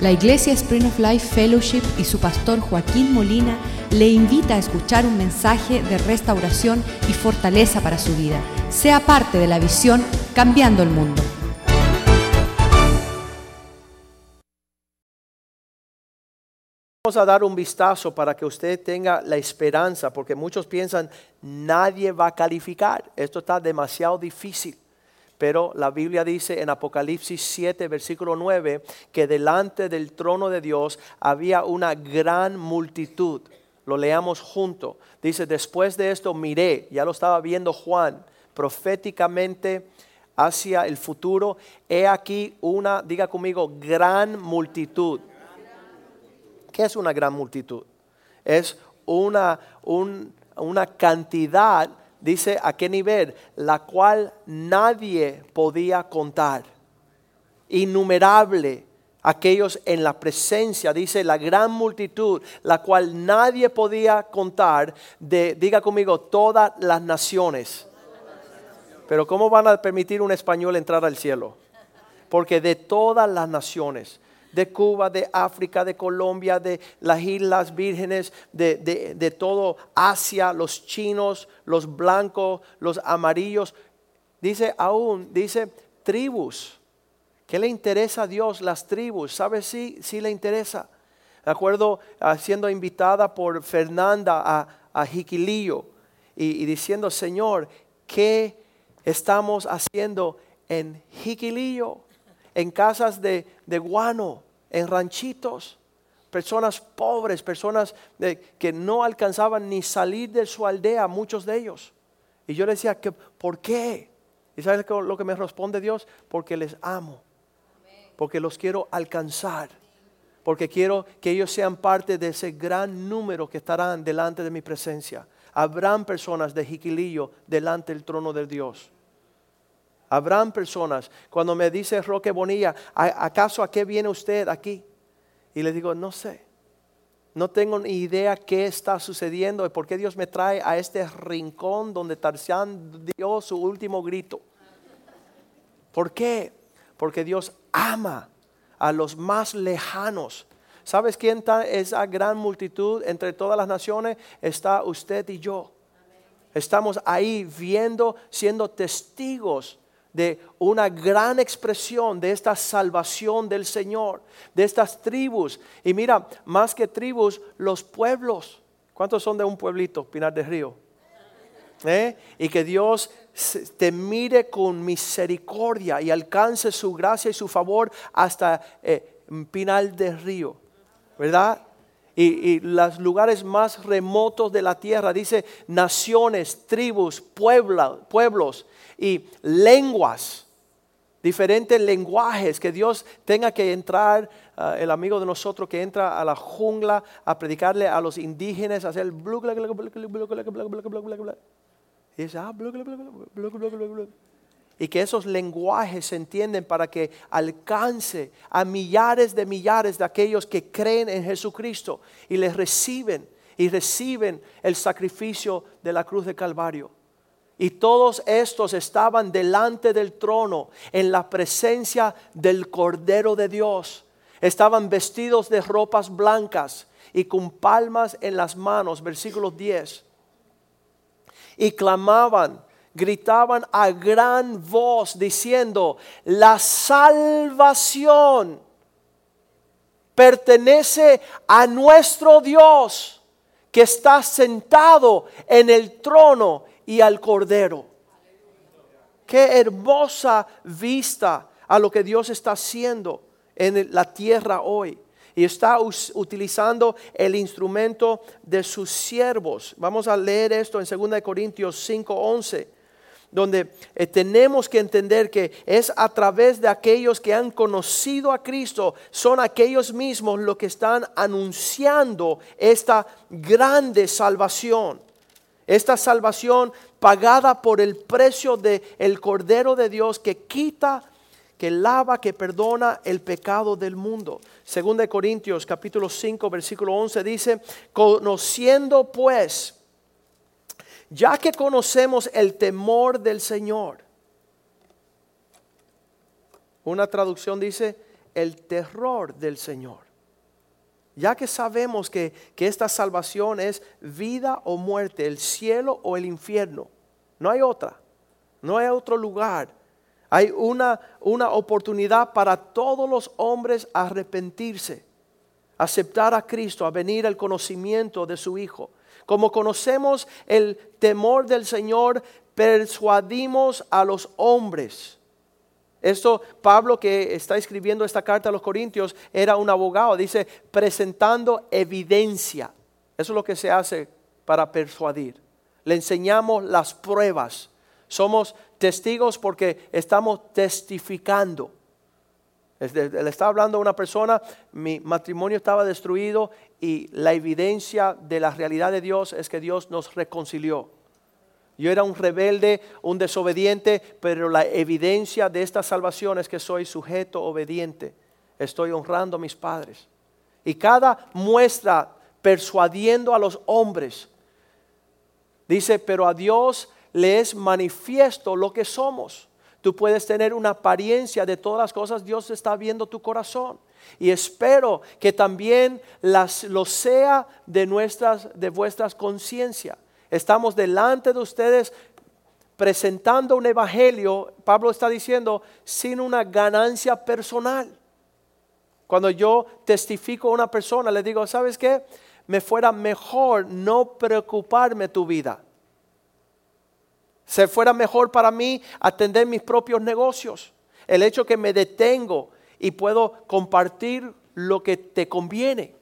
La Iglesia Spring of Life Fellowship y su pastor Joaquín Molina le invita a escuchar un mensaje de restauración y fortaleza para su vida. Sea parte de la visión Cambiando el Mundo. Vamos a dar un vistazo para que usted tenga la esperanza, porque muchos piensan, nadie va a calificar, esto está demasiado difícil. Pero la Biblia dice en Apocalipsis 7, versículo 9, que delante del trono de Dios había una gran multitud. Lo leamos junto. Dice, después de esto miré, ya lo estaba viendo Juan, proféticamente hacia el futuro. He aquí una, diga conmigo, gran multitud. ¿Qué es una gran multitud? Es una, una cantidad dice a qué nivel, la cual nadie podía contar. Innumerable aquellos en la presencia, dice la gran multitud, la cual nadie podía contar, de, diga conmigo, todas las naciones. Pero ¿cómo van a permitir un español entrar al cielo? Porque de todas las naciones, de Cuba, de África, de Colombia, de las Islas Vírgenes, de, todo Asia, los chinos, los blancos, los amarillos. Dice aún, dice tribus. ¿Qué le interesa a Dios las tribus? ¿Sabe si sí, le interesa? De acuerdo, siendo invitada por Fernanda a, a Jiquilillo y, diciendo, Señor, ¿qué estamos haciendo en Jiquilillo? En casas de, guano, en ranchitos, personas pobres, personas que no alcanzaban ni salir de su aldea, muchos de ellos. Y yo le decía, que, ¿por qué? ¿Y sabes lo que me responde Dios? Porque les amo, porque los quiero alcanzar, porque quiero que ellos sean parte de ese gran número que estarán delante de mi presencia. Habrán personas de Jiquilillo delante del trono de Dios. Habrán personas, cuando me dice Roque Bonilla, ¿acaso a qué viene usted aquí? Y le digo, no sé. No tengo ni idea qué está sucediendo y por qué Dios me tae a este rincón donde Tarzán dio su último grito. ¿Por qué? Porque Dios ama a los más lejanos. ¿Sabes quién está esa gran multitud entre todas las naciones? Está usted y yo. Estamos ahí viendo, siendo testigos de una gran expresión de esta salvación del Señor, de estas tribus. Y mira, más que tribus, los pueblos. ¿Cuántos son de un pueblito, Pinar del Río? ¿Eh? Y que Dios te mire con misericordia y alcance su gracia y su favor hasta eh, Pinar del Río, ¿verdad? Y, los lugares más remotos de la tierra, dice naciones, tribus, pueblos, y lenguas, diferentes lenguajes, que Dios tenga que entrar, ah, el amigo de nosotros que entra a la jungla a predicarle a los indígenas, a hacer el y dice, ah, y que esos lenguajes se entienden para que alcance a millares de millares de aquellos que creen en Jesucristo y les reciben y reciben el sacrificio de la cruz de Calvario. Y todos estos estaban delante del trono en la presencia del Cordero de Dios. Estaban vestidos de ropas blancas y con palmas en las manos, versículo 10. Y clamaban, gritaban a gran voz diciendo, la salvación pertenece a nuestro Dios que está sentado en el trono y al Cordero. Qué hermosa vista a lo que Dios está haciendo en la tierra hoy. Y está utilizando el instrumento de sus siervos. Vamos a leer esto en 2 Corintios 5:11, donde eh, tenemos que entender que es a través de aquellos que han conocido a Cristo, son aquellos mismos los que están anunciando esta grande salvación. Esta salvación pagada por el precio del el Cordero de Dios que quita, que lava, que perdona el pecado del mundo. Segunda de Corintios capítulo 5 versículo 11 dice, conociendo pues, ya que conocemos el temor del Señor. Una traducción dice, el terror del Señor. Ya que sabemos que, que esta salvación es vida o muerte, el cielo o el infierno, no hay otra, no hay otro lugar. Hay una, una oportunidad para todos los hombres arrepentirse, aceptar a Cristo, a venir al conocimiento de su Hijo. Como conocemos el temor del Señor, persuadimos a los hombres. Esto, Pablo que está escribiendo esta carta a los Corintios, era un abogado, dice, presentando evidencia. Eso es lo que se hace para persuadir. Le enseñamos las pruebas. Somos testigos porque estamos testificando. Le estaba hablando a una persona, mi matrimonio estaba destruido y la evidencia de la realidad de Dios es que Dios nos reconcilió. Yo era un rebelde, un desobediente, pero la evidencia de esta salvación es que soy sujeto obediente. Estoy honrando a mis padres. Y cada muestra persuadiendo a los hombres, dice, pero a Dios le es manifiesto lo que somos. Tú puedes tener una apariencia de todas las cosas, Dios está viendo tu corazón. Y espero que también las, lo sea de, nuestras, de vuestras conciencias. Estamos delante de ustedes presentando un evangelio, Pablo está diciendo, sin una ganancia personal. Cuando yo testifico a una persona, le digo, ¿sabes qué? Me fuera mejor no preocuparme tu vida se fuera mejor para mí atender mis propios negocios. El hecho que me detengo y puedo compartir lo que te conviene,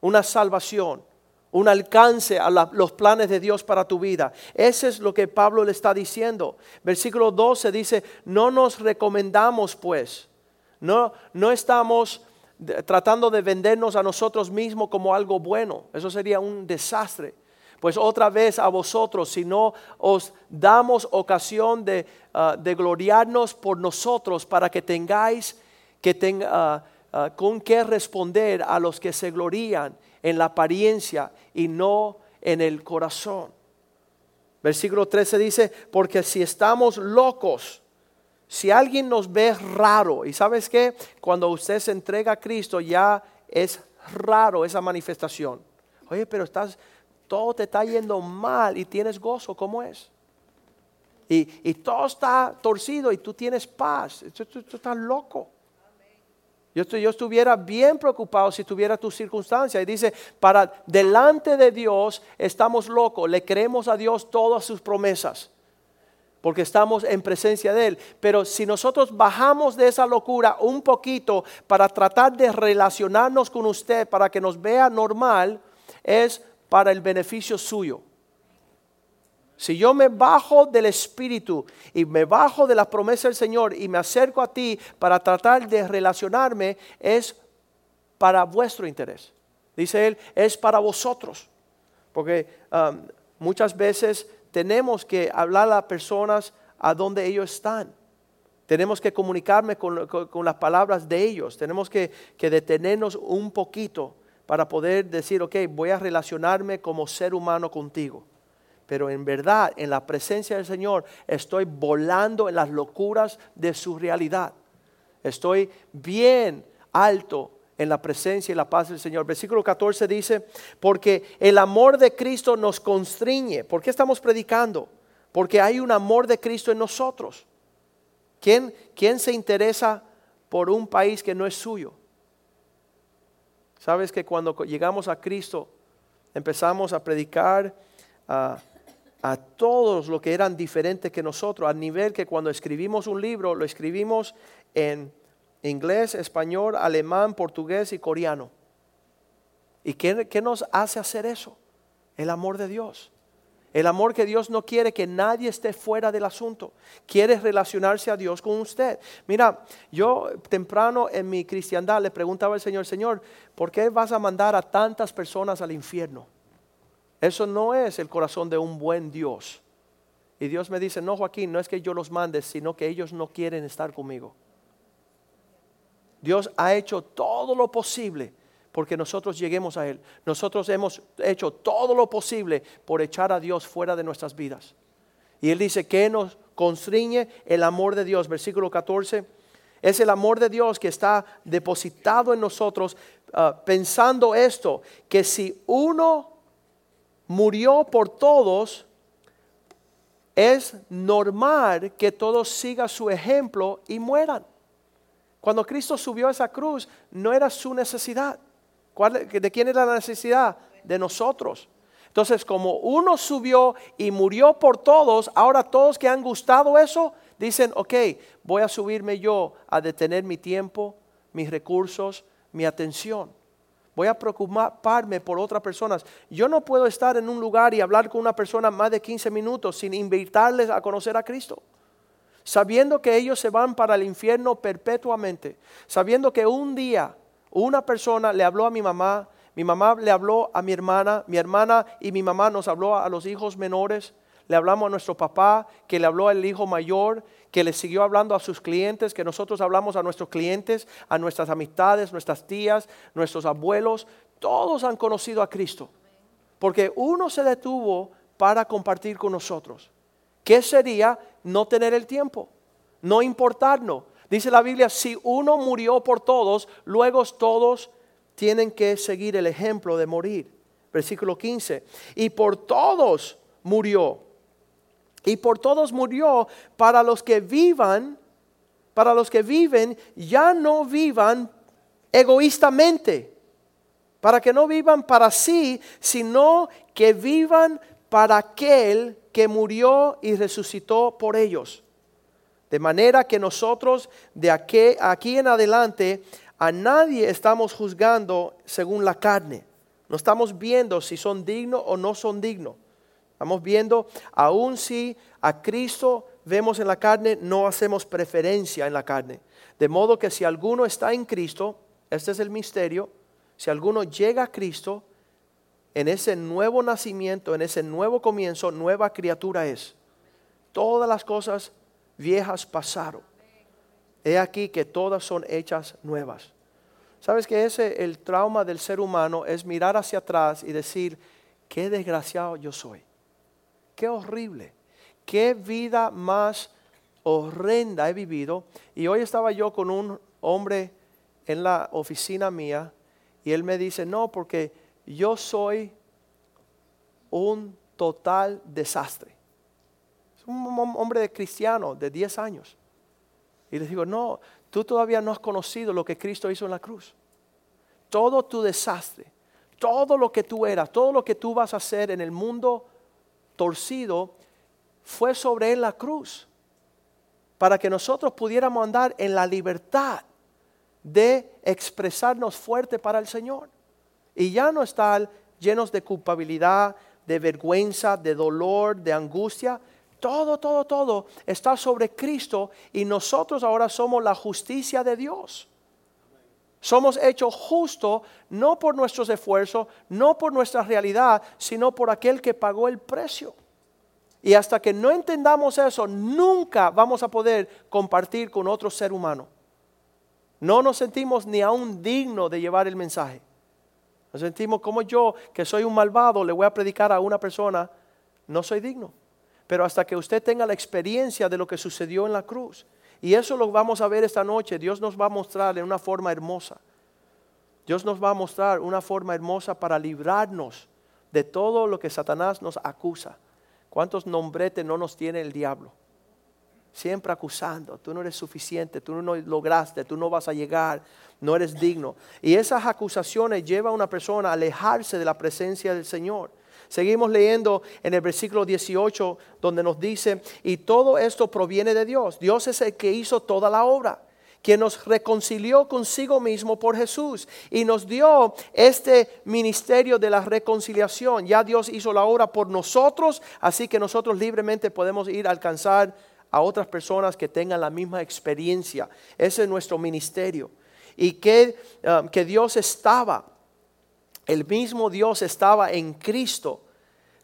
una salvación, un alcance a los planes de Dios para tu vida. Ese es lo que Pablo le está diciendo. Versículo 12 dice, no nos recomendamos pues, no, no estamos tratando de vendernos a nosotros mismos como algo bueno. Eso sería un desastre pues otra vez a vosotros, si no os damos ocasión de, ah, gloriarnos por nosotros para que tengáis que tenga, ah, ah, con qué responder a los que se glorían en la apariencia y no en el corazón. Versículo 13 dice, porque si estamos locos, si alguien nos ve raro, y sabes que cuando usted se entrega a Cristo ya es raro esa manifestación. Oye, pero estás, todo te está yendo mal y tienes gozo, ¿cómo es? Y, todo está torcido y tú tienes paz. Tú, estás loco. Yo, yo, estuviera bien preocupado si tuviera tu circunstancia. Y dice, para delante de Dios estamos locos, le creemos a Dios todas sus promesas, porque estamos en presencia de Él. Pero si nosotros bajamos de esa locura un poquito para tratar de relacionarnos con usted, para que nos vea normal, es para el beneficio suyo. Si yo me bajo del Espíritu y me bajo de las promesas del Señor y me acerco a ti para tratar de relacionarme, es para vuestro interés. Dice él, es para vosotros. Porque um, muchas veces tenemos que hablar a las personas a donde ellos están. Tenemos que comunicarme con, las palabras de ellos. Tenemos que, que detenernos un poquito para poder decir, ok, voy a relacionarme como ser humano contigo. Pero en verdad, en la presencia del Señor, estoy volando en las locuras de su realidad. Estoy bien alto en la presencia y la paz del Señor. Versículo 14 dice, porque el amor de Cristo nos constriñe. ¿Por qué estamos predicando? Porque hay un amor de Cristo en nosotros. ¿Quién, quién se interesa por un país que no es suyo? Sabes que cuando llegamos a Cristo empezamos a predicar a, todos los que eran diferentes que nosotros, a nivel que cuando escribimos un libro lo escribimos en inglés, español, alemán, portugués y coreano. ¿Y qué, qué nos hace hacer eso? El amor de Dios. El amor que Dios no quiere que nadie esté fuera del asunto. Quiere relacionarse a Dios con usted. Mira, yo temprano en mi cristiandad le preguntaba al Señor, Señor, ¿por qué vas a mandar a tantas personas al infierno? Eso no es el corazón de un buen Dios. Y Dios me dice, no Joaquín, no es que yo los mande, sino que ellos no quieren estar conmigo. Dios ha hecho todo lo posible porque nosotros lleguemos a Él. Nosotros hemos hecho todo lo posible por echar a Dios fuera de nuestras vidas. Y Él dice que nos constriñe el amor de Dios. Versículo 14. Es el amor de Dios que está depositado en nosotros ah, pensando esto, que si uno murió por todos, es normal que todos sigan su ejemplo y mueran. Cuando Cristo subió a esa cruz, no era su necesidad. ¿De quién era la necesidad? De nosotros. Entonces, como uno subió y murió por todos, ahora todos que han gustado eso, dicen, ok, voy a subirme yo a detener mi tiempo, mis recursos, mi atención. Voy a preocuparme por otras personas. Yo no puedo estar en un lugar y hablar con una persona más de 15 minutos sin invitarles a conocer a Cristo. Sabiendo que ellos se van para el infierno perpetuamente. Sabiendo que un día una persona le habló a mi mamá, mi mamá le habló a mi hermana, mi hermana y mi mamá nos habló a los hijos menores. Le hablamos a nuestro papá, que le habló al hijo mayor, que le siguió hablando a sus clientes, que nosotros hablamos a nuestros clientes, a nuestras amistades, nuestras tías, nuestros abuelos. Todos han conocido a Cristo. Porque uno se detuvo para compartir con nosotros. ¿Qué sería no tener el tiempo? No importarnos. Dice la Biblia, si uno murió por todos, luego todos tienen que seguir el ejemplo de morir. Versículo 15. Y por todos murió y por todos murió para los que vivan, para los que viven, ya no vivan egoístamente, para que no vivan para sí, sino que vivan para aquel que murió y resucitó por ellos. De manera que nosotros de aquí, en adelante a nadie estamos juzgando según la carne. No estamos viendo si son dignos o no son dignos. Estamos viendo, aun si a Cristo vemos en la carne, no hacemos preferencia en la carne. De modo que si alguno está en Cristo, este es el misterio, si alguno llega a Cristo, en ese nuevo nacimiento, en ese nuevo comienzo, nueva criatura es. Todas las cosas viejas pasaron. He aquí que todas son hechas nuevas. ¿Sabes que ese el trauma del ser humano es mirar hacia atrás y decir, qué desgraciado yo soy? Qué horrible. Qué vida más horrenda he vivido. Y hoy estaba yo con un hombre en la oficina mía y él me dice, no, porque yo soy un total desastre. Un hombre de cristiano de 10 años. Y le digo, no, tú todavía no has conocido lo que Cristo hizo en la cruz. Todo tu desastre, todo lo que tú eras, todo lo que tú vas a hacer en el mundo torcido fue sobre él la cruz para que nosotros pudiéramos andar en la libertad de expresarnos fuerte para el Señor y ya no estar llenos de culpabilidad, de vergüenza, de dolor, de angustia. Todo, todo, todo está sobre Cristo y nosotros ahora somos la justicia de Dios. Somos hechos justos no por nuestros esfuerzos, no por nuestra realidad, sino por aquel que pagó el precio. Y hasta que no entendamos eso, nunca vamos a poder compartir con otro ser humano. No nos sentimos ni aún dignos de llevar el mensaje. Nos sentimos como yo, que soy un malvado, le voy a predicar a una persona, no soy digno. Pero hasta que usted tenga la experiencia de lo que sucedió en la cruz, y eso lo vamos a ver esta noche. Dios nos va a mostrar en una forma hermosa. Dios nos va a mostrar una forma hermosa para librarnos de todo lo que Satanás nos acusa. ¿Cuántos nombretes no nos tiene el diablo? Siempre acusando, tú no eres suficiente, tú no lograste, tú no vas a llegar, no eres digno. Y esas acusaciones llevan a una persona a alejarse de la presencia del Señor. Seguimos leyendo en el versículo 18 donde nos dice, y todo esto proviene de Dios. Dios es el que hizo toda la obra, quien nos reconcilió consigo mismo por Jesús y nos dio este ministerio de la reconciliación. Ya Dios hizo la obra por nosotros, así que nosotros libremente podemos ir a alcanzar a otras personas que tengan la misma experiencia. Ese es nuestro ministerio. Y que, um, que Dios estaba el mismo Dios estaba en Cristo,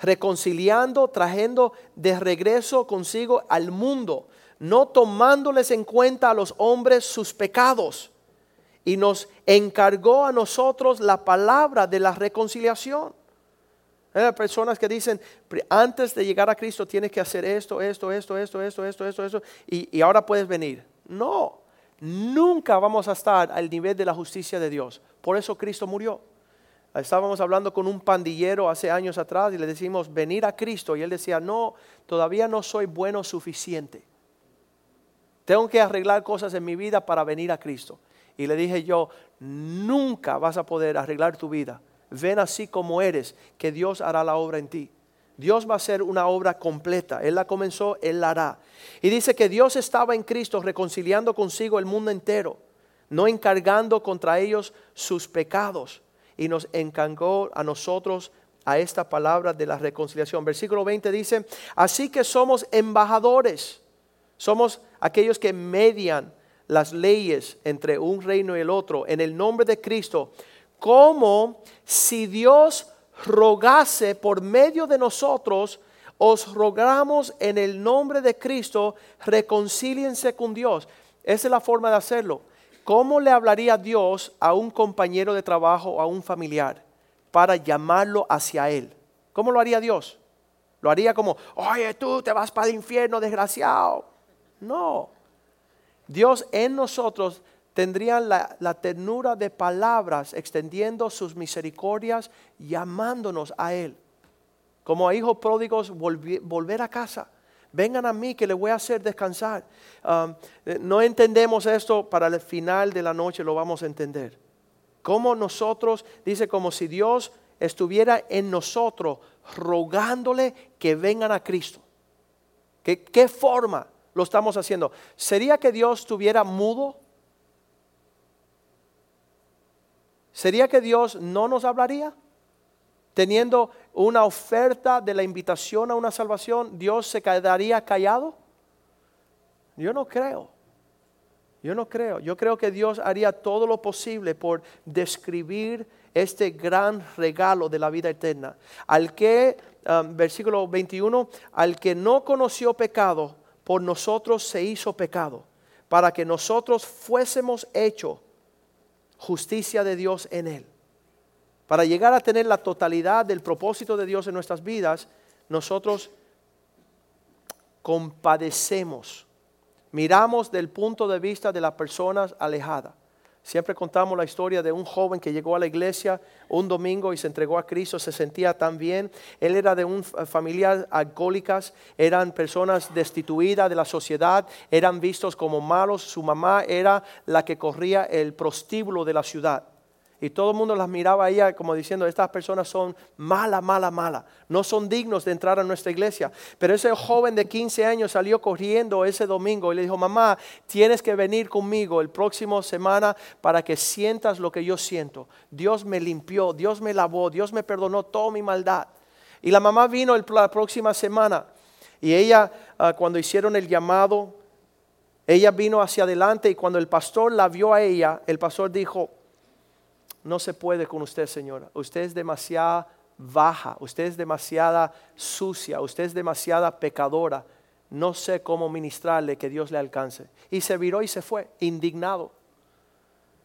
reconciliando, trayendo de regreso consigo al mundo, no tomándoles en cuenta a los hombres sus pecados, y nos encargó a nosotros la palabra de la reconciliación. Hay personas que dicen, antes de llegar a Cristo tienes que hacer esto, esto, esto, esto, esto, esto, esto, esto, y, y ahora puedes venir. No, nunca vamos a estar al nivel de la justicia de Dios. Por eso Cristo murió. Estábamos hablando con un pandillero hace años atrás y le decimos, venir a Cristo. Y él decía, no, todavía no soy bueno suficiente. Tengo que arreglar cosas en mi vida para venir a Cristo. Y le dije yo, nunca vas a poder arreglar tu vida. Ven así como eres, que Dios hará la obra en ti. Dios va a hacer una obra completa. Él la comenzó, Él la hará. Y dice que Dios estaba en Cristo reconciliando consigo el mundo entero, no encargando contra ellos sus pecados. Y nos encargó a nosotros a esta palabra de la reconciliación. Versículo 20 dice, así que somos embajadores, somos aquellos que median las leyes entre un reino y el otro en el nombre de Cristo, como si Dios rogase por medio de nosotros, os rogamos en el nombre de Cristo, reconcíliense con Dios. Esa es la forma de hacerlo. ¿Cómo le hablaría Dios a un compañero de trabajo o a un familiar para llamarlo hacia Él? ¿Cómo lo haría Dios? Lo haría como, oye, tú te vas para el infierno, desgraciado. No. Dios en nosotros tendrían la, ternura de palabras, extendiendo sus misericordias, llamándonos a Él. Como a hijos pródigos, volver a casa. Vengan a mí que les voy a hacer descansar. Um, eh, no entendemos esto, para el final de la noche lo vamos a entender. Como nosotros, dice, como si Dios estuviera en nosotros rogándole que vengan a Cristo. ¿Qué, ¿Qué forma lo estamos haciendo? ¿Sería que Dios estuviera mudo? ¿Sería que Dios no nos hablaría? Teniendo una oferta de la invitación a una salvación, ¿Dios se quedaría callado? Yo no creo. Yo no creo. Yo creo que Dios haría todo lo posible por describir este gran regalo de la vida eterna. Al que, um, versículo 21, al que no conoció pecado, por nosotros se hizo pecado, para que nosotros fuésemos hechos justicia de Dios en él. Para llegar a tener la totalidad del propósito de Dios en nuestras vidas, nosotros compadecemos, miramos del punto de vista de las personas alejadas. Siempre contamos la historia de un joven que llegó a la iglesia un domingo y se entregó a Cristo, se sentía tan bien. Él era de un familia alcohólicas, eran personas destituidas de la sociedad, eran vistos como malos. Su mamá era la que corría el prostíbulo de la ciudad. Y todo el mundo las miraba a ella como diciendo, estas personas son mala, mala, mala. No son dignos de entrar a nuestra iglesia. Pero ese joven de 15 años salió corriendo ese domingo y le dijo, mamá, tienes que venir conmigo el próximo semana para que sientas lo que yo siento. Dios me limpió, Dios me lavó, Dios me perdonó toda mi maldad. Y la mamá vino la próxima semana y ella, ah, cuando hicieron el llamado, ella vino hacia adelante y cuando el pastor la vio a ella, el pastor dijo, no se puede con usted, señora. Usted es demasiada baja, usted es demasiada sucia, usted es demasiada pecadora. No sé cómo ministrarle que Dios le alcance. Y se viró y se fue, indignado.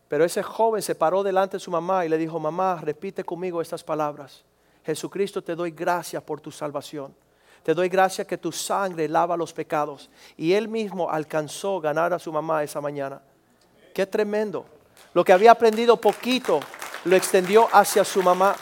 Pero ese joven se paró delante de su mamá y le dijo, mamá, repite conmigo estas palabras. Jesucristo, te doy gracias por tu salvación. Te doy gracias que tu sangre lava los pecados. Y él mismo alcanzó ganar a su mamá esa mañana. Qué tremendo. Lo que había aprendido poquito lo extendió hacia su mamá.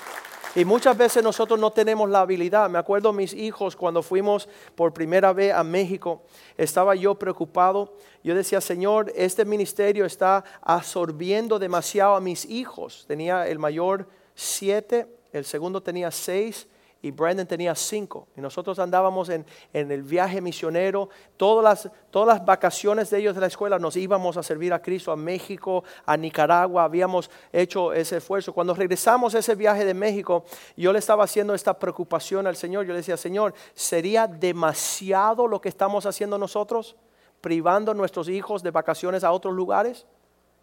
Y muchas veces nosotros no tenemos la habilidad. Me acuerdo mis hijos cuando fuimos por primera vez a México, estaba yo preocupado. Yo decía, Señor, este ministerio está absorbiendo demasiado a mis hijos. Tenía el mayor siete, el segundo tenía seis y Brandon tenía cinco. Y nosotros andábamos en, el viaje misionero. Todas las, todas las vacaciones de ellos de la escuela nos íbamos a servir a Cristo, a México, a Nicaragua. Habíamos hecho ese esfuerzo. Cuando regresamos a ese viaje de México, yo le estaba haciendo esta preocupación al Señor. Yo le decía, Señor, ¿sería demasiado lo que estamos haciendo nosotros? Privando a nuestros hijos de vacaciones a otros lugares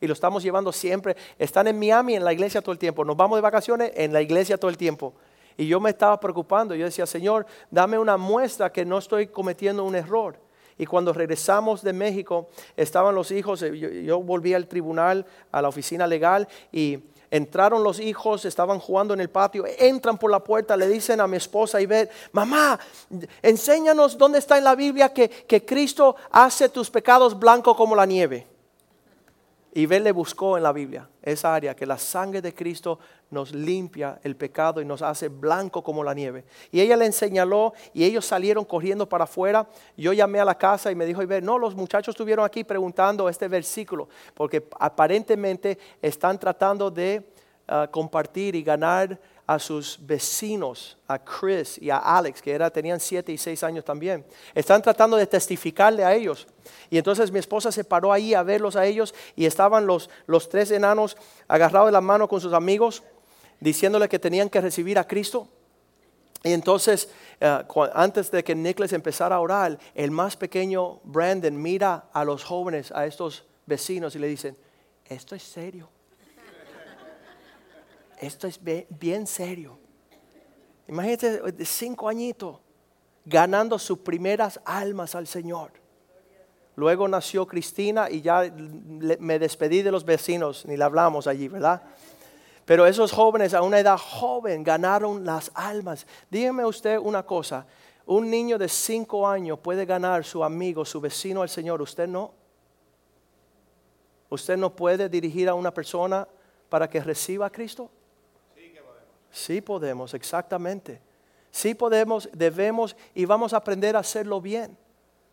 y lo estamos llevando siempre. Están en Miami, en la iglesia todo el tiempo. Nos vamos de vacaciones en la iglesia todo el tiempo. Y yo me estaba preocupando. Yo decía, Señor, dame una muestra que no estoy cometiendo un error. Y cuando regresamos de México, estaban los hijos, eh, yo, volví al tribunal, a la oficina legal, y entraron los hijos, estaban jugando en el patio, entran por la puerta, le dicen a mi esposa y mamá, enséñanos dónde está en la Biblia que, que Cristo hace tus pecados blancos como la nieve. Y le buscó en la Biblia esa área, que la sangre de Cristo nos limpia el pecado y nos hace blanco como la nieve. Y ella le señaló y ellos salieron corriendo para afuera. Yo llamé a la casa y me dijo, no, los muchachos estuvieron aquí preguntando este versículo, porque aparentemente están tratando de ah, compartir y ganar a sus vecinos, a Chris y a Alex, que era, tenían siete y seis años también. Están tratando de testificarle a ellos. Y entonces mi esposa se paró ahí a verlos a ellos y estaban los, los tres enanos agarrados de la mano con sus amigos, diciéndole que tenían que recibir a Cristo. Y entonces, eh, antes de que Nicholas empezara a orar, el más pequeño Brandon mira a los jóvenes, a estos vecinos y le dicen, esto es serio esto es bien serio. Imagínate de cinco añitos ganando sus primeras almas al Señor. Luego nació Cristina y ya me despedí de los vecinos, ni le hablamos allí, ¿verdad? Pero esos jóvenes a una edad joven ganaron las almas. Dígame usted una cosa, un niño de cinco años puede ganar su amigo, su vecino al Señor, usted no. Usted no puede dirigir a una persona para que reciba a Cristo. Sí podemos, exactamente. Sí podemos, debemos y vamos a aprender a hacerlo bien.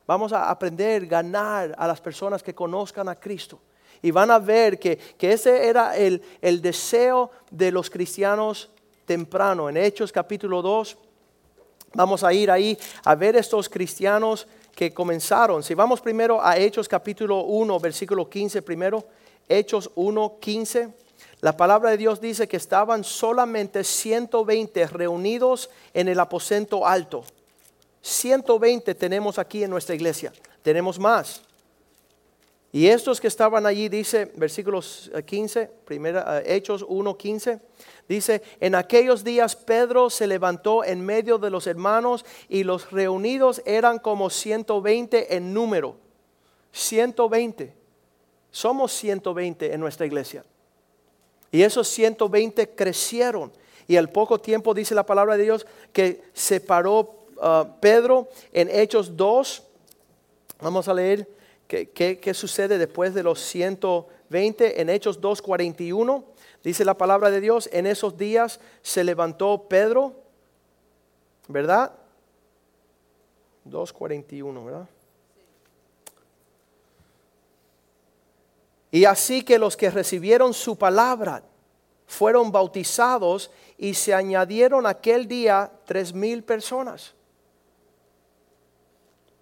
Vamos a aprender a ganar a las personas que conozcan a Cristo. Y van a ver que, ese era el, el deseo de los cristianos temprano. En Hechos capítulo 2, vamos a ir ahí a ver estos cristianos que comenzaron. Si vamos primero a Hechos capítulo 1, versículo 15 primero. Hechos 1, 15. La palabra de Dios dice que estaban solamente 120 reunidos en el aposento alto. 120 tenemos aquí en nuestra iglesia. Tenemos más. Y estos que estaban allí, dice, versículos 15, primera, eh, Hechos 1, 15, dice, en aquellos días Pedro se levantó en medio de los hermanos y los reunidos eran como 120 en número. 120. Somos 120 en nuestra iglesia. Y esos 120 crecieron. Y al poco tiempo dice la palabra de Dios que se paró uh, Pedro en Hechos 2. Vamos a leer qué, sucede después de los 120 en Hechos 2.41. Dice la palabra de Dios, en esos días se levantó Pedro, ¿verdad? 2.41, ¿verdad? Y así que los que recibieron su palabra fueron bautizados y se añadieron aquel día tres mil personas.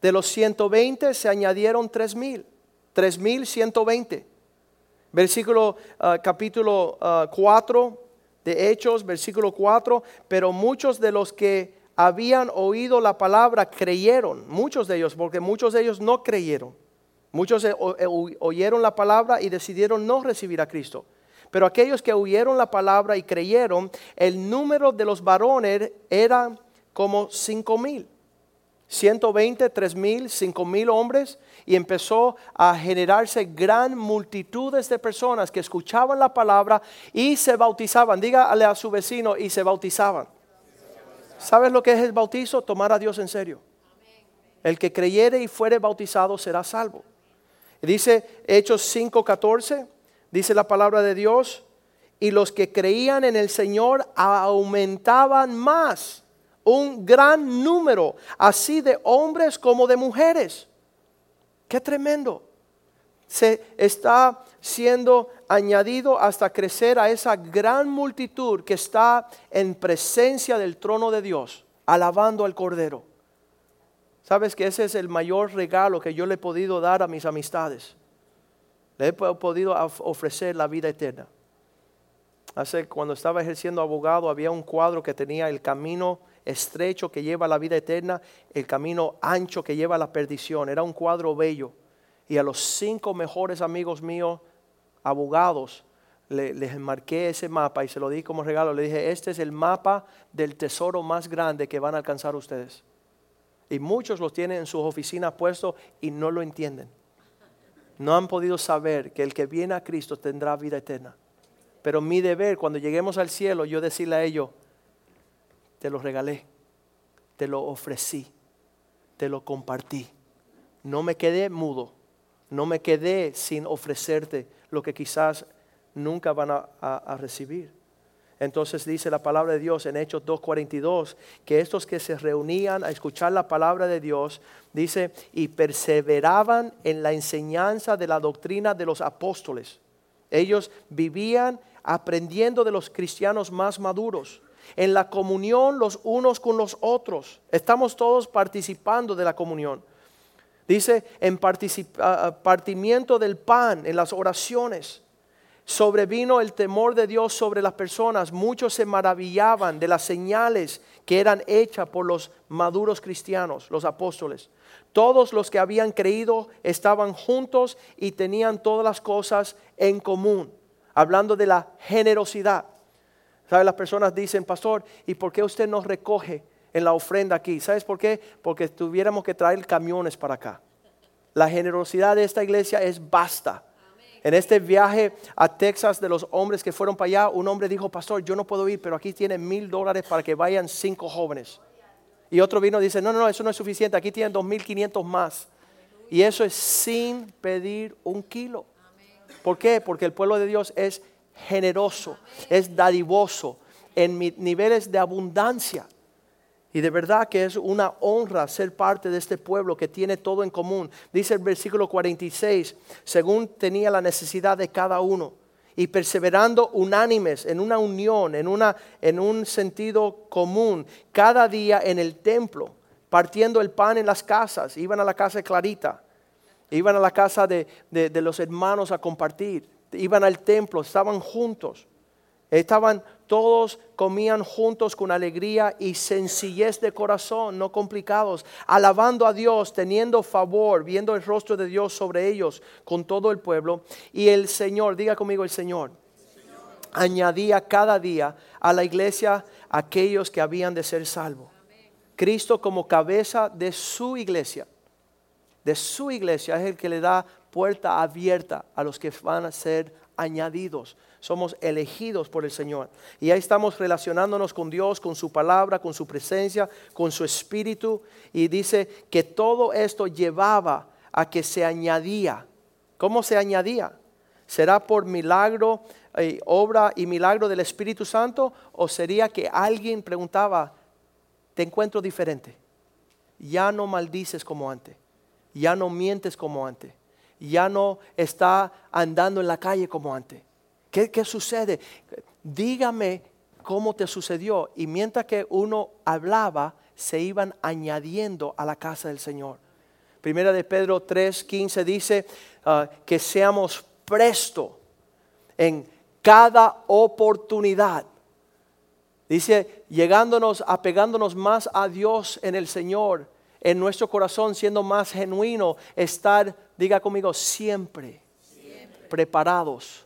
De los 120 se añadieron tres mil, tres mil 120. Versículo ah, capítulo 4 ah, de Hechos, versículo 4, pero muchos de los que habían oído la palabra creyeron, muchos de ellos, porque muchos de ellos no creyeron. Muchos eh, eh, oyeron la palabra y decidieron no recibir a Cristo. Pero aquellos que oyeron la palabra y creyeron, el número de los varones era como cinco mil. 120, tres mil, cinco mil hombres y empezó a generarse gran multitudes de personas que escuchaban la palabra y se bautizaban. Dígale a su vecino y se bautizaban. ¿Sabes lo que es el bautizo? Tomar a Dios en serio. El que creyere y fuere bautizado será salvo. Dice Hechos 5:14, dice la palabra de Dios, y los que creían en el Señor aumentaban más, un gran número, así de hombres como de mujeres. Qué tremendo. Se está siendo añadido hasta crecer a esa gran multitud que está en presencia del trono de Dios, alabando al Cordero. Sabes que ese es el mayor regalo que yo le he podido dar a mis amistades. Le he podido ofrecer la vida eterna. Hace cuando estaba ejerciendo abogado había un cuadro que tenía el camino estrecho que lleva a la vida eterna, el camino ancho que lleva a la perdición. Era un cuadro bello. Y a los cinco mejores amigos míos, abogados, les marqué ese mapa y se lo di como regalo. Le dije, este es el mapa del tesoro más grande que van a alcanzar ustedes. Y muchos los tienen en sus oficinas puestos y no lo entienden. No han podido saber que el que viene a Cristo tendrá vida eterna. Pero mi deber, cuando lleguemos al cielo, yo decirle a ellos, te lo regalé, te lo ofrecí, te lo compartí. No me quedé mudo, No me quedé sin ofrecerte lo que quizás nunca van a, a recibir. Entonces dice la palabra de Dios en Hechos 2.42 que estos que se reunían a escuchar la palabra de Dios, dice, y perseveraban en la enseñanza de la doctrina de los apóstoles. Ellos vivían aprendiendo de los cristianos más maduros, en la comunión los unos con los otros. Estamos todos participando de la comunión. Dice en partimiento del pan, en las oraciones sobrevino el temor de Dios sobre las personas. Muchos se maravillaban de las señales que eran hechas por los maduros cristianos, los apóstoles. Todos los que habían creído estaban juntos y tenían todas las cosas en común. Hablando de la generosidad. ¿Sabes? Las personas dicen, pastor, ¿y por qué usted nos recoge en la ofrenda aquí? ¿Sabes por qué? Porque tuviéramos que traer camiones para acá. La generosidad de esta iglesia es basta en este viaje a Texas de los hombres que fueron para allá, un hombre dijo, pastor, yo no puedo ir, pero aquí tienen mil dólares para que vayan cinco jóvenes. Y otro vino y dice, no, no, no, eso no es suficiente, aquí tienen dos mil quinientos más. Y eso es sin pedir un kilo. ¿Por qué? Porque el pueblo de Dios es generoso, es dadivoso, en niveles de abundancia. Y de verdad que es una honra ser parte de este pueblo que tiene todo en común. Dice el versículo 46, según tenía la necesidad de cada uno. Y perseverando unánimes en una unión, en, una, en un sentido común, cada día en el templo, partiendo el pan en las casas. Iban a la casa de Clarita, iban a la casa de, de los hermanos a compartir, iban al templo, estaban juntos. Estaban todos comían juntos con alegría y sencillez de corazón, no complicados, alabando a Dios, teniendo favor, viendo el rostro de Dios sobre ellos con todo el pueblo. Y el Señor, diga conmigo el Señor, añadía cada día a la iglesia aquellos que habían de ser salvos. Cristo como cabeza de su iglesia, de su iglesia es el que le da puerta abierta a los que van a ser añadidos somos elegidos por el Señor. Y ahí estamos relacionándonos con Dios, con su palabra, con su presencia, con su espíritu. Y dice que todo esto llevaba a que se añadía. ¿Cómo se añadía? ¿Será por milagro, eh, obra y milagro del Espíritu Santo? ¿O sería que alguien preguntaba, te encuentro diferente? Ya no maldices como antes. Ya no mientes como antes. Ya no está andando en la calle como antes ¿Qué, sucede? Dígame cómo te sucedió. Y mientras que uno hablaba, se iban añadiendo a la casa del Señor. Primera de Pedro 3:15 dice ah, que seamos presto en cada oportunidad. Dice, llegándonos, apegándonos más a Dios en el Señor, en nuestro corazón, siendo más genuino, estar, diga conmigo, siempre. preparados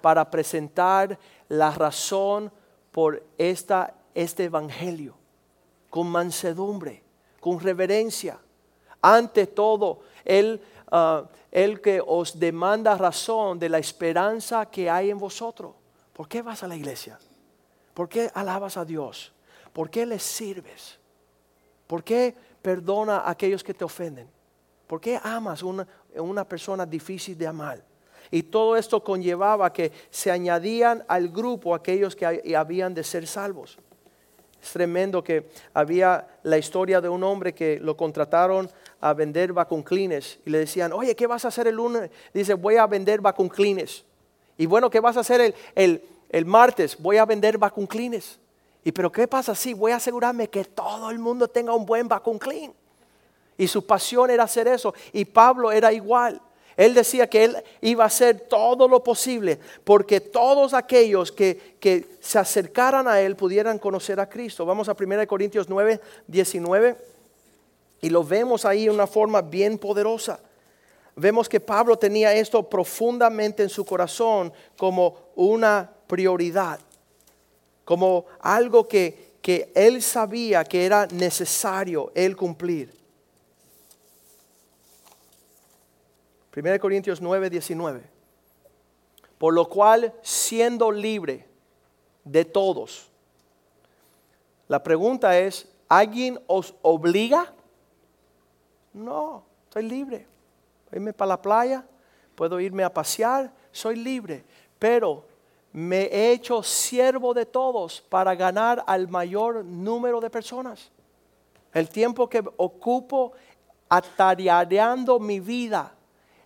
para presentar la razón por esta, este evangelio, con mansedumbre, con reverencia. Ante todo, Él, ah, el que os demanda razón de la esperanza que hay en vosotros. ¿Por qué vas a la iglesia? ¿Por qué alabas a Dios? ¿Por qué le sirves? ¿Por qué perdona a aquellos que te ofenden? ¿Por qué amas a una, una persona difícil de amar? Y todo esto conllevaba que se añadían al grupo aquellos que habían de ser salvos. Es tremendo que había la historia de un hombre que lo contrataron a vender vacunclines y le decían, oye, ¿qué vas a hacer el lunes? Dice, voy a vender vacunclines. Y bueno, ¿qué vas a hacer el, el, martes? Voy a vender vacunclines. Y pero ¿qué pasa si voy a asegurarme que todo el mundo tenga un buen vacunclin? Y su pasión era hacer eso. Y Pablo era igual. Él decía que él iba a hacer todo lo posible porque todos aquellos que, se acercaran a él pudieran conocer a Cristo. Vamos a 1 Corintios 9, 19 y lo vemos ahí de una forma bien poderosa. Vemos que Pablo tenía esto profundamente en su corazón como una prioridad, como algo que, que él sabía que era necesario él cumplir. 1 Corintios 9, 19. Por lo cual, siendo libre de todos. La pregunta es, ¿alguien os obliga? No, estoy libre. irme para la playa, puedo irme a pasear, soy libre, pero me he hecho siervo de todos para ganar al mayor número de personas. El tiempo que ocupo atareando mi vida,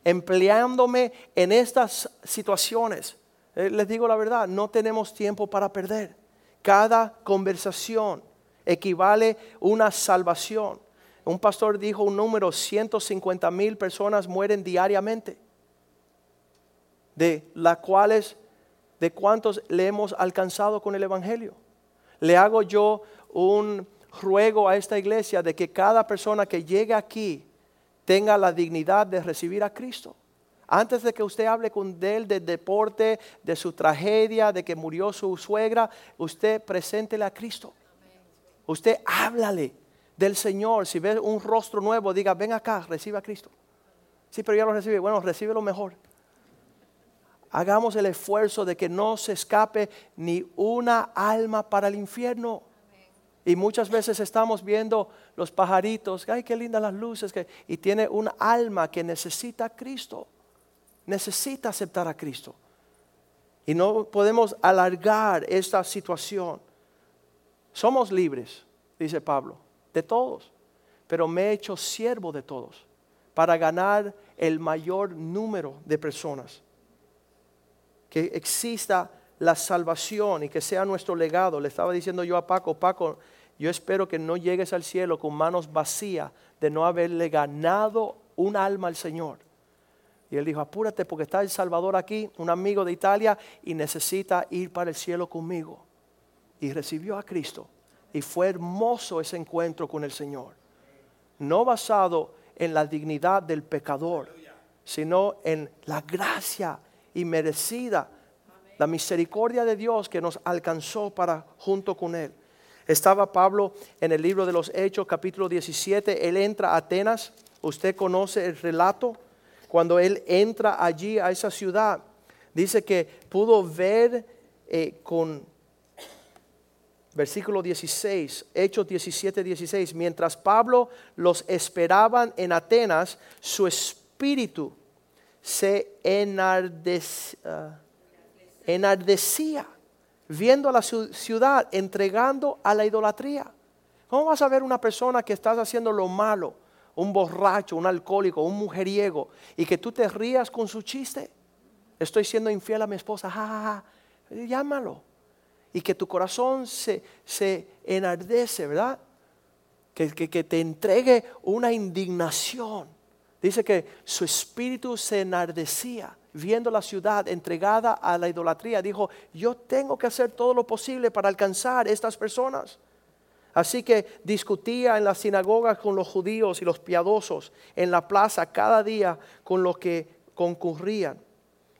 empleándome en estas situaciones. Eh, les digo la verdad, no tenemos tiempo para perder. Cada conversación equivale una salvación. Un pastor dijo un número, 150 mil personas mueren diariamente, de las cuales, de cuántos le hemos alcanzado con el Evangelio. Le hago yo un ruego a esta iglesia de que cada persona que llegue aquí tenga la dignidad de recibir a Cristo. Antes de que usted hable con él del deporte, de su tragedia, de que murió su suegra, usted preséntele a Cristo. Usted háblale del Señor. Si ve un rostro nuevo, diga, ven acá, recibe a Cristo. Sí, pero ya lo recibe. Bueno, recibe lo mejor. Hagamos el esfuerzo de que no se escape ni una alma para el infierno. Y muchas veces estamos viendo los pajaritos, ay, qué lindas las luces, que, y tiene un alma que necesita a Cristo, necesita aceptar a Cristo. Y no podemos alargar esta situación. Somos libres, dice Pablo, de todos, pero me he hecho siervo de todos para ganar el mayor número de personas. Que exista la salvación y que sea nuestro legado. Le estaba diciendo yo a Paco, Paco, yo espero que no llegues al cielo con manos vacías de no haberle ganado un alma al Señor. Y él dijo, apúrate porque está el Salvador aquí, un amigo de Italia, y necesita ir para el cielo conmigo. Y recibió a Cristo. Y fue hermoso ese encuentro con el Señor. No basado en la dignidad del pecador, sino en la gracia y merecida, la misericordia de Dios que nos alcanzó para junto con Él. Estaba Pablo en el libro de los Hechos, capítulo 17. Él entra a Atenas. Usted conoce el relato. Cuando él entra allí a esa ciudad, dice que pudo ver eh, con versículo 16, Hechos 17, 16, mientras Pablo los esperaban en Atenas, su espíritu se ah, enardecía viendo a la ciudad entregando a la idolatría. ¿Cómo vas a ver una persona que estás haciendo lo malo, un borracho, un alcohólico, un mujeriego, y que tú te rías con su chiste? Estoy siendo infiel a mi esposa, ja, llámalo. Y que tu corazón se, se enardece, ¿verdad? Que, que te entregue una indignación. Dice que su espíritu se enardecía viendo la ciudad entregada a la idolatría, dijo, yo tengo que hacer todo lo posible para alcanzar estas personas. Así que discutía en las sinagogas con los judíos y los piadosos, en la plaza cada día con los que concurrían.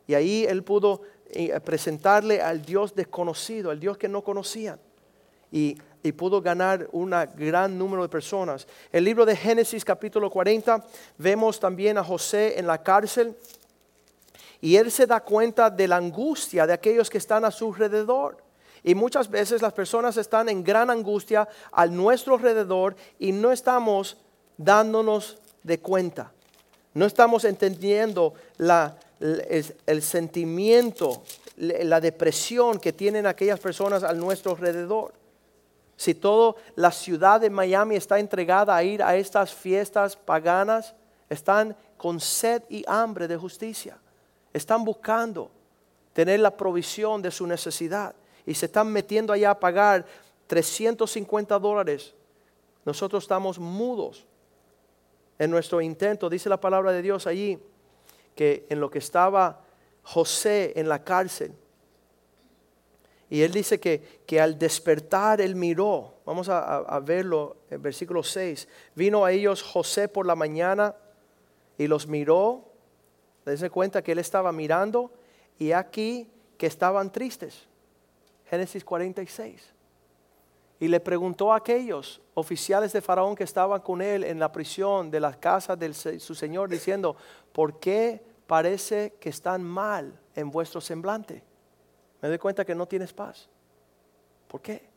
Y ahí él pudo eh, presentarle al Dios desconocido, al Dios que no conocían. Y, y pudo ganar un gran número de personas. El libro de Génesis capítulo 40, vemos también a José en la cárcel y él se da cuenta de la angustia de aquellos que están a su alrededor. Y muchas veces las personas están en gran angustia a nuestro alrededor y no estamos dándonos de cuenta. No estamos entendiendo el, sentimiento, la depresión que tienen aquellas personas a nuestro alrededor. Si toda la ciudad de Miami está entregada a ir a estas fiestas paganas, están con sed y hambre de justicia. Están buscando tener la provisión de su necesidad y se están metiendo allá a pagar 350 dólares. Nosotros estamos mudos en nuestro intento. Dice la palabra de Dios allí que en lo que estaba José en la cárcel, y él dice que, que, al despertar él miró, vamos a, a, verlo en versículo 6, vino a ellos José por la mañana y los miró Dense cuenta que él estaba mirando y aquí que estaban tristes. Génesis 46. Y le preguntó a aquellos oficiales de Faraón que estaban con él en la prisión de la casa de su señor, diciendo, ¿por qué parece que están mal en vuestro semblante? Me doy cuenta que no tienes paz. ¿Por qué?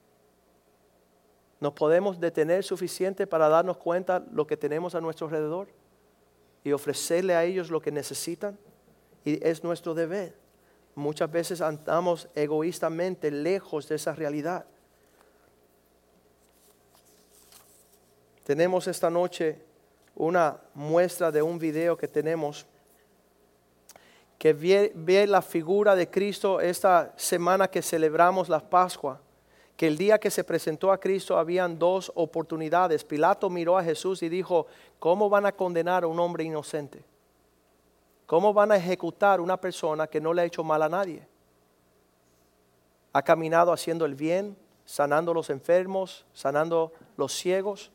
¿Nos podemos detener suficiente para darnos cuenta lo que tenemos a nuestro alrededor? Y ofrecerle a ellos lo que necesitan. Y es nuestro deber. Muchas veces andamos egoístamente lejos de esa realidad. Tenemos esta noche una muestra de un video que tenemos que ve, la figura de Cristo esta semana que celebramos la Pascua, que el día que se presentó a Cristo habían dos oportunidades. Pilato miró a Jesús y dijo, ¿cómo van a condenar a un hombre inocente? ¿Cómo van a ejecutar una persona que no le ha hecho mal a nadie? Ha caminado haciendo el bien, sanando los enfermos, sanando los ciegos.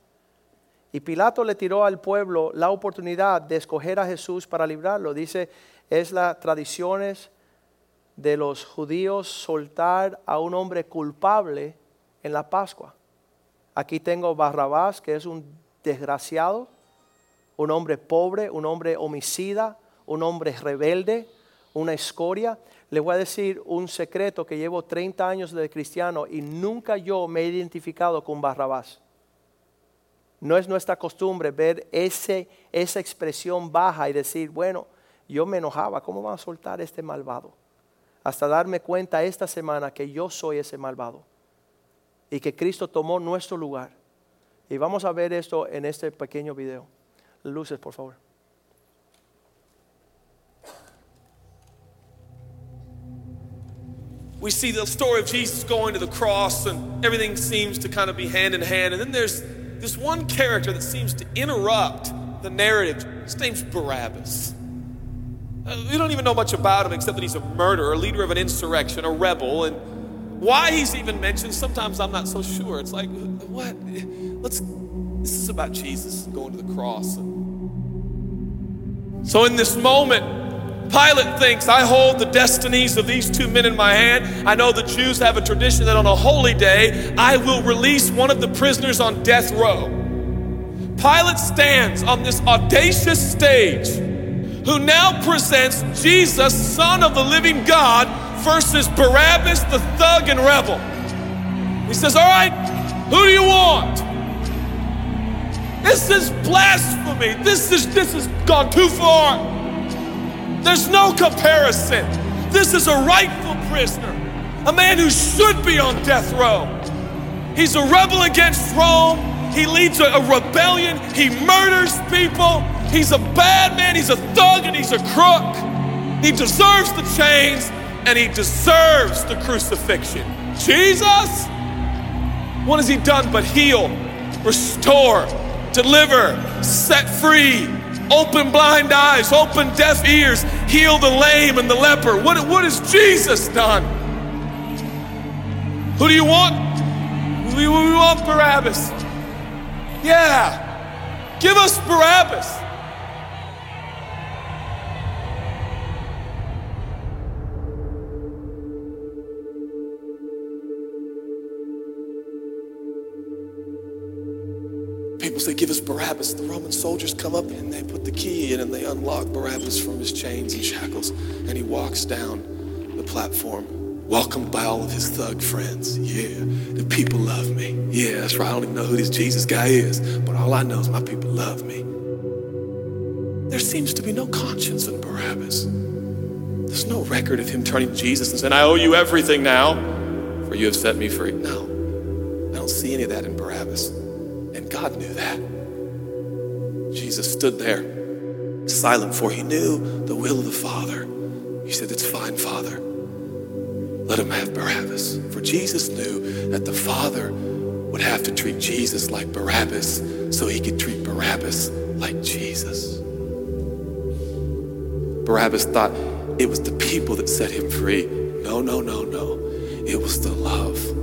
Y Pilato le tiró al pueblo la oportunidad de escoger a Jesús para librarlo. Dice, es las tradiciones de los judíos soltar a un hombre culpable en la Pascua. Aquí tengo Barrabás, que es un desgraciado, un hombre pobre, un hombre homicida, un hombre rebelde, una escoria. Le voy a decir un secreto que llevo 30 años de cristiano y nunca yo me he identificado con Barrabás. No es nuestra costumbre ver ese, esa expresión baja y decir, bueno, yo me enojaba, ¿cómo van a soltar a este malvado? Hasta darme cuenta esta semana que yo soy ese malvado y que Cristo tomó nuestro lugar. Y vamos a ver esto en este pequeño video. Luces, por favor. we see the story of Jesus going to the cross, and everything seems to kind of be hand in hand. And then there's this one character that seems to interrupt the narrative. His name's Barabbas. Uh, we don't even know much about him except that he's a murderer, a leader of an insurrection, a rebel, and why he's even mentioned, sometimes I'm not so sure. It's like, what? Let's, this is about Jesus going to the cross. So in this moment, Pilate thinks, I hold the destinies of these two men in my hand. I know the Jews have a tradition that on a holy day, I will release one of the prisoners on death row. Pilate stands on this audacious stage who now presents Jesus, Son of the living God, versus Barabbas, the thug and rebel. He says, All right, who do you want? This is blasphemy. This is this has gone too far. There's no comparison. This is a rightful prisoner, a man who should be on death row. He's a rebel against Rome. He leads a, a rebellion. He murders people. He's a bad man, he's a thug, and he's a crook. He deserves the chains and he deserves the crucifixion. Jesus, what has he done but heal, restore, deliver, set free, open blind eyes, open deaf ears, heal the lame and the leper? What, what has Jesus done? Who do you want? We, we want Barabbas. Yeah, give us Barabbas. Say, Give us Barabbas. The Roman soldiers come up and they put the key in and they unlock Barabbas from his chains and shackles. And he walks down the platform, welcomed by all of his thug friends. Yeah, the people love me. Yeah, that's right. I don't even know who this Jesus guy is, but all I know is my people love me. There seems to be no conscience in Barabbas. There's no record of him turning to Jesus and saying, I owe you everything now, for you have set me free. No, I don't see any of that in Barabbas. God knew that. Jesus stood there, silent, for he knew the will of the Father. He said, It's fine, Father. Let him have Barabbas. For Jesus knew that the Father would have to treat Jesus like Barabbas so he could treat Barabbas like Jesus. Barabbas thought it was the people that set him free. No, no, no, no. It was the love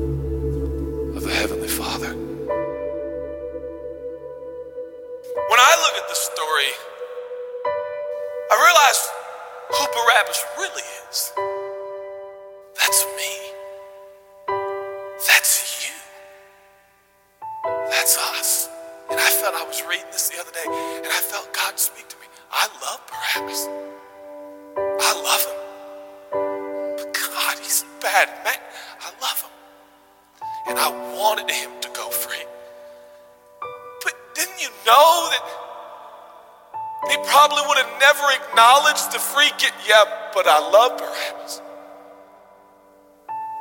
yeah, but I love Barabbas.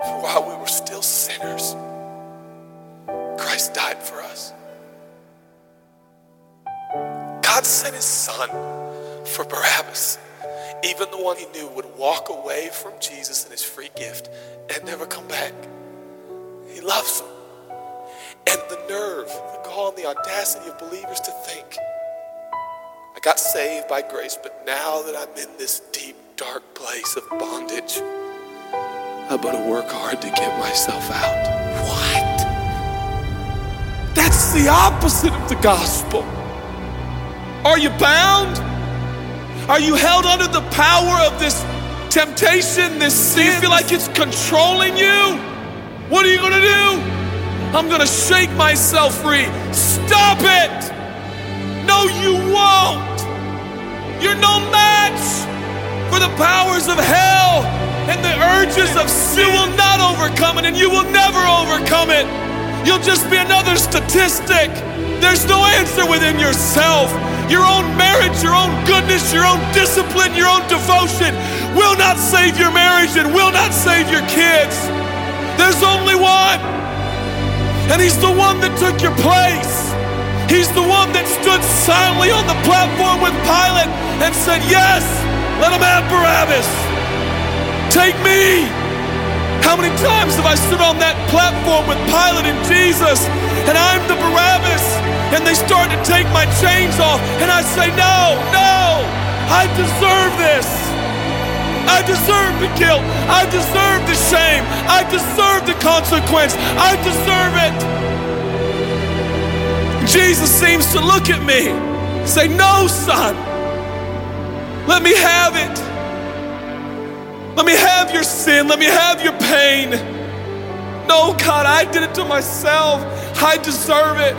For while we were still sinners, Christ died for us. God sent his son for Barabbas, even the one he knew would walk away from Jesus and his free gift and never come back. He loves them. And the nerve, the gall, and the audacity of believers to think, I got saved by grace, but now that I'm in this deep, dark place of bondage, I better work hard to get myself out. What? That's the opposite of the gospel. Are you bound? Are you held under the power of this temptation, this sin? Do You feel like it's controlling you? What are you gonna do? I'm gonna shake myself free. Stop it! No, you won't! You're no match for the powers of hell and the urges of sin. You will not overcome it, and you will never overcome it. You'll just be another statistic. There's no answer within yourself. Your own marriage, your own goodness, your own discipline, your own devotion will not save your marriage and will not save your kids. There's only one. And he's the one that took your place. He's the one that stood silently on the platform with Pilate and said, Yes, let him have Barabbas. Take me. How many times have I stood on that platform with Pilate and Jesus, and I'm the Barabbas, and they start to take my chains off, and I say, No, no, I deserve this. I deserve the guilt. I deserve the shame. I deserve the consequence. I deserve it. Jesus seems to look at me, say, No, son, let me have it. Let me have your sin. Let me have your pain. No, God, I did it to myself. I deserve it.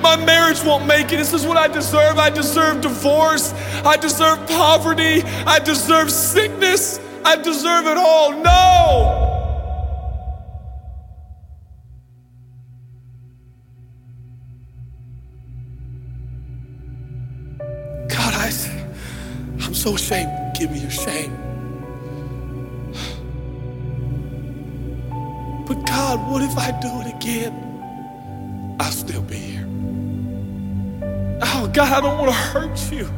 My marriage won't make it. This is what I deserve. I deserve divorce. I deserve poverty. I deserve sickness. I deserve it all. No. So ashamed. Give me your shame. But God, what if I do it again? I'll still be here. Oh, God, I don't want to hurt you.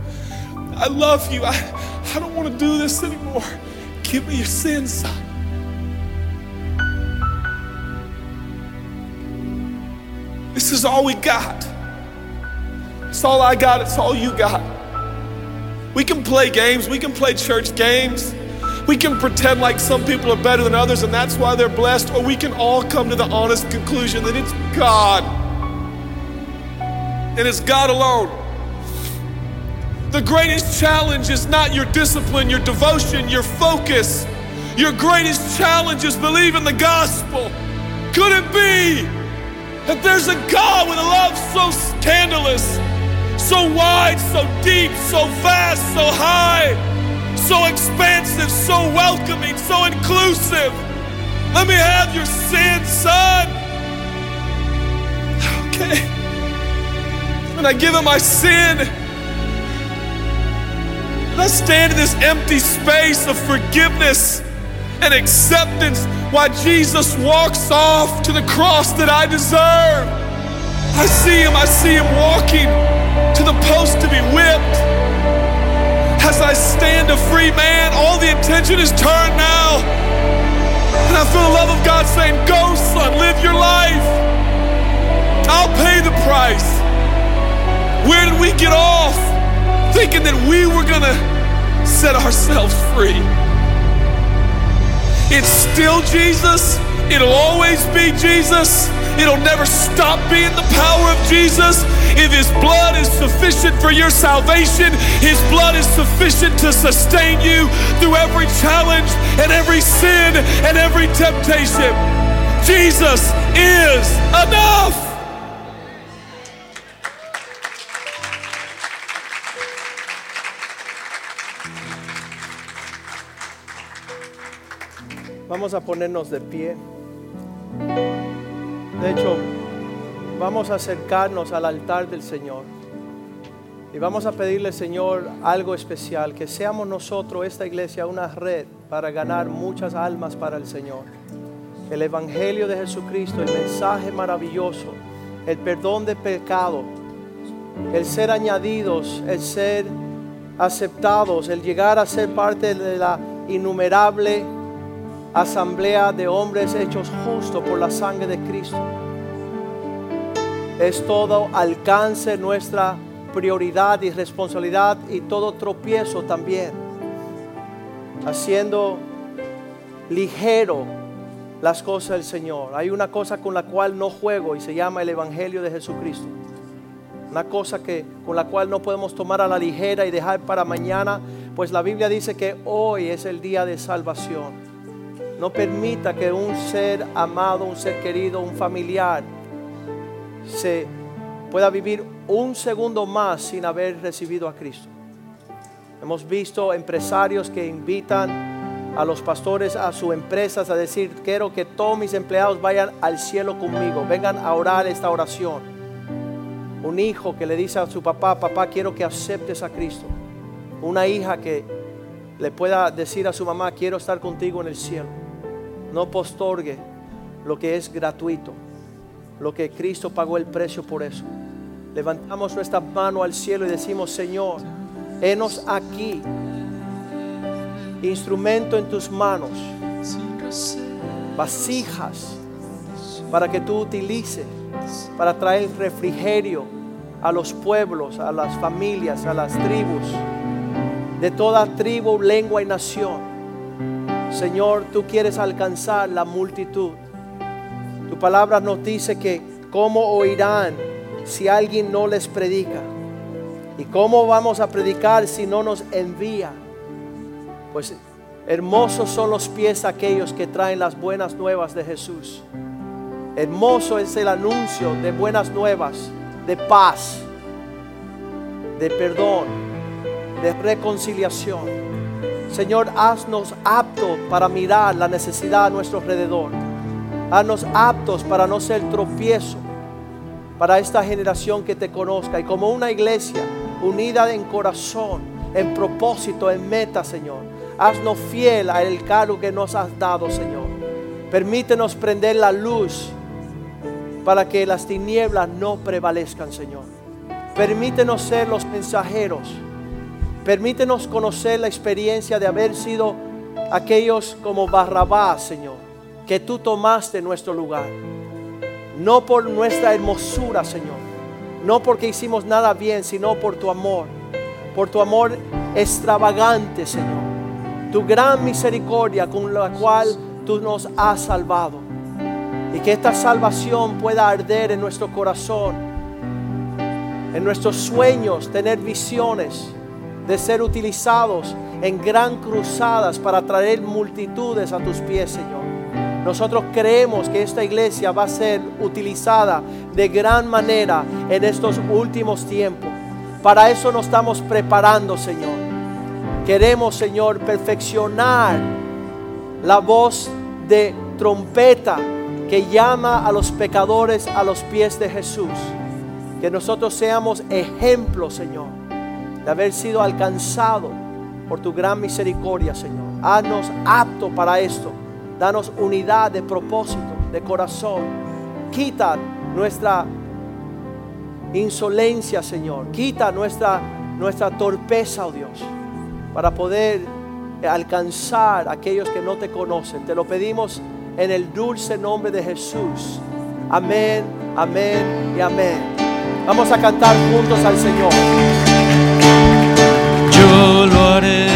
I love you. I, I don't want to do this anymore. Give me your sins, son. This is all we got. It's all I got. It's all you got. We can play games. We can play church games. We can pretend like some people are better than others and that's why they're blessed, or we can all come to the honest conclusion that it's God. And it's God alone. The greatest challenge is not your discipline, your devotion, your focus. Your greatest challenge is believing the gospel. Could it be that there's a God with a love so scandalous, so wide, so deep, so vast, so high? so expansive, so welcoming, so inclusive. Let me have your sin, son. Okay. And I give him my sin. I stand in this empty space of forgiveness and acceptance while Jesus walks off to the cross that I deserve. I see him, I see him walking to the post to be whipped. As I stand a free man, all the attention is turned now. And I feel the love of God saying, Go, son, live your life. I'll pay the price. Where did we get off thinking that we were going to set ourselves free? It's still Jesus. It'll always be Jesus. It'll never stop being the power of Jesus. If His blood is sufficient for your salvation, His blood is sufficient to sustain you through every challenge and every sin and every temptation. Jesus is enough. Vamos a ponernos de pie. De hecho, vamos a acercarnos al altar del Señor. Y vamos a pedirle, Señor, algo especial, que seamos nosotros, esta iglesia, una red para ganar muchas almas para el Señor. El Evangelio de Jesucristo, el mensaje maravilloso, el perdón de pecado, el ser añadidos, el ser aceptados, el llegar a ser parte de la innumerable asamblea de hombres hechos justos por la sangre de Cristo. Es todo alcance nuestra prioridad y responsabilidad y todo tropiezo también. Haciendo ligero las cosas del Señor. Hay una cosa con la cual no juego y se llama el Evangelio de Jesucristo. Una cosa que con la cual no podemos tomar a la ligera y dejar para mañana, pues la Biblia dice que hoy es el día de salvación. No permita que un ser amado, un ser querido, un familiar se pueda vivir un segundo más sin haber recibido a Cristo. Hemos visto empresarios que invitan a los pastores a sus empresas a decir, quiero que todos mis empleados vayan al cielo conmigo, vengan a orar esta oración un hijo que le dice a su papá, papá, quiero que aceptes a Cristo. Una hija que le pueda decir a su mamá, quiero estar contigo en el cielo. No postorgue lo que es gratuito, lo que Cristo pagó el precio por eso. Levantamos nuestra mano al cielo y decimos, Señor, henos aquí, instrumento en tus manos, vasijas para que tú utilices para traer refrigerio a los pueblos, a las familias, a las tribus, de toda tribu, lengua y nación. Señor, tú quieres alcanzar la multitud. Tu palabra nos dice que cómo oirán si alguien no les predica. ¿Y cómo vamos a predicar si no nos envía? Pues hermosos son los pies aquellos que traen las buenas nuevas de Jesús. Hermoso es el anuncio de buenas nuevas, de paz, de perdón, de reconciliación. Señor, haznos aptos para mirar la necesidad a nuestro alrededor. Haznos aptos para no ser tropiezo para esta generación que te conozca. Y como una iglesia unida en corazón, en propósito, en meta, Señor. Haznos fiel al cargo que nos has dado, Señor. Permítenos prender la luz para que las tinieblas no prevalezcan, Señor. Permítenos ser los mensajeros. Permítenos conocer la experiencia de haber sido aquellos como Barrabás, Señor, que tú tomaste nuestro lugar. No por nuestra hermosura, Señor. No porque hicimos nada bien, sino por tu amor. Por tu amor extravagante, Señor. Tu gran misericordia con la cual tú nos has salvado. Y que esta salvación pueda arder en nuestro corazón, en nuestros sueños, tener visiones de ser utilizados en gran cruzadas para traer multitudes a tus pies, Señor. Nosotros creemos que esta iglesia va a ser utilizada de gran manera en estos últimos tiempos. Para eso nos estamos preparando, Señor. Queremos, Señor, perfeccionar la voz de trompeta que llama a los pecadores a los pies de Jesús. Que nosotros seamos ejemplos, Señor, de haber sido alcanzado por tu gran misericordia, Señor. Haznos apto para esto. Danos unidad de propósito, de corazón. Quita nuestra insolencia, Señor. Quita nuestra, nuestra torpeza, oh Dios, para poder alcanzar a aquellos que no te conocen. Te lo pedimos en el dulce nombre de Jesús. Amén, amén y amén. Vamos a cantar juntos al Señor. what is